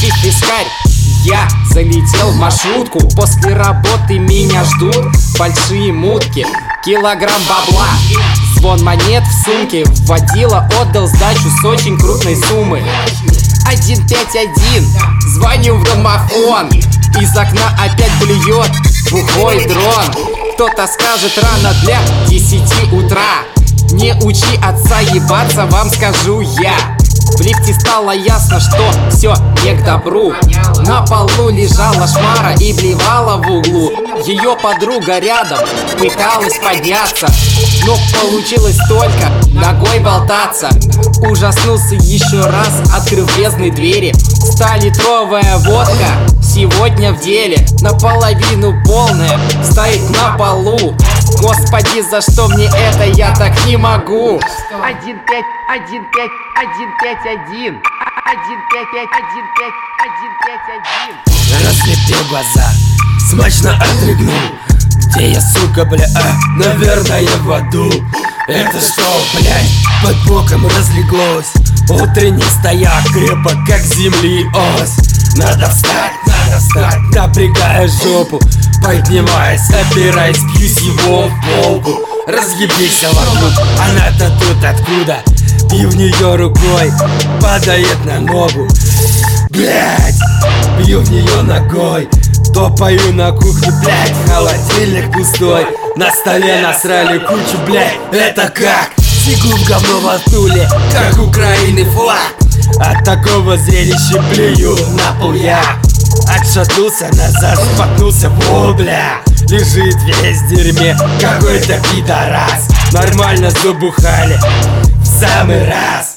Выпив вискарь, я залетел в маршрутку. После работы меня ждут большие мутки. Килограмм бабла. Звон монет в сумке. Водила отдал сдачу с очень крупной суммы. 151 Звоню в домофон. Из окна опять блюет бухой дрон. Кто-то скажет рано для 10 утра. Не учи отца ебаться, вам скажу я в лифте стало ясно, что все не к добру. На полу лежала шмара и блевала в углу. Ее подруга рядом пыталась подняться Но получилось только ногой болтаться. Ужаснулся еще раз, открыв бездны двери. Столитровая водка сегодня в деле. Наполовину полная, стоит на полу Господи, за что мне это, я так не могу. Один пять, один пять, один пять, один. Один пять, пять, один пять, один пять, один. Разлепил глаза, смачно отрыгнул. Где я, сука, бля, а, наверное, в аду. Это что, блядь, под боком разлеглось. Утренний стояк крепок, как земли ось. Надо встать, надо встать, напрягая жопу Поднимаясь, опираясь, бьюсь его в полку Разъебись вокруг, она-то тут откуда? Бью в нее рукой, падает на ногу. Блять, бью в нее ногой Топаю на кухне, блять, холодильник пустой. На столе насрали кучу, блять, это как? Сигу в говно воткнули, как Украины флаг. От такого зрелища плюю на пол Отшатнулся назад, споткнулся, во, бля. Лежит весь в дерьме, какой-то пидорас. Нормально забухали в самый раз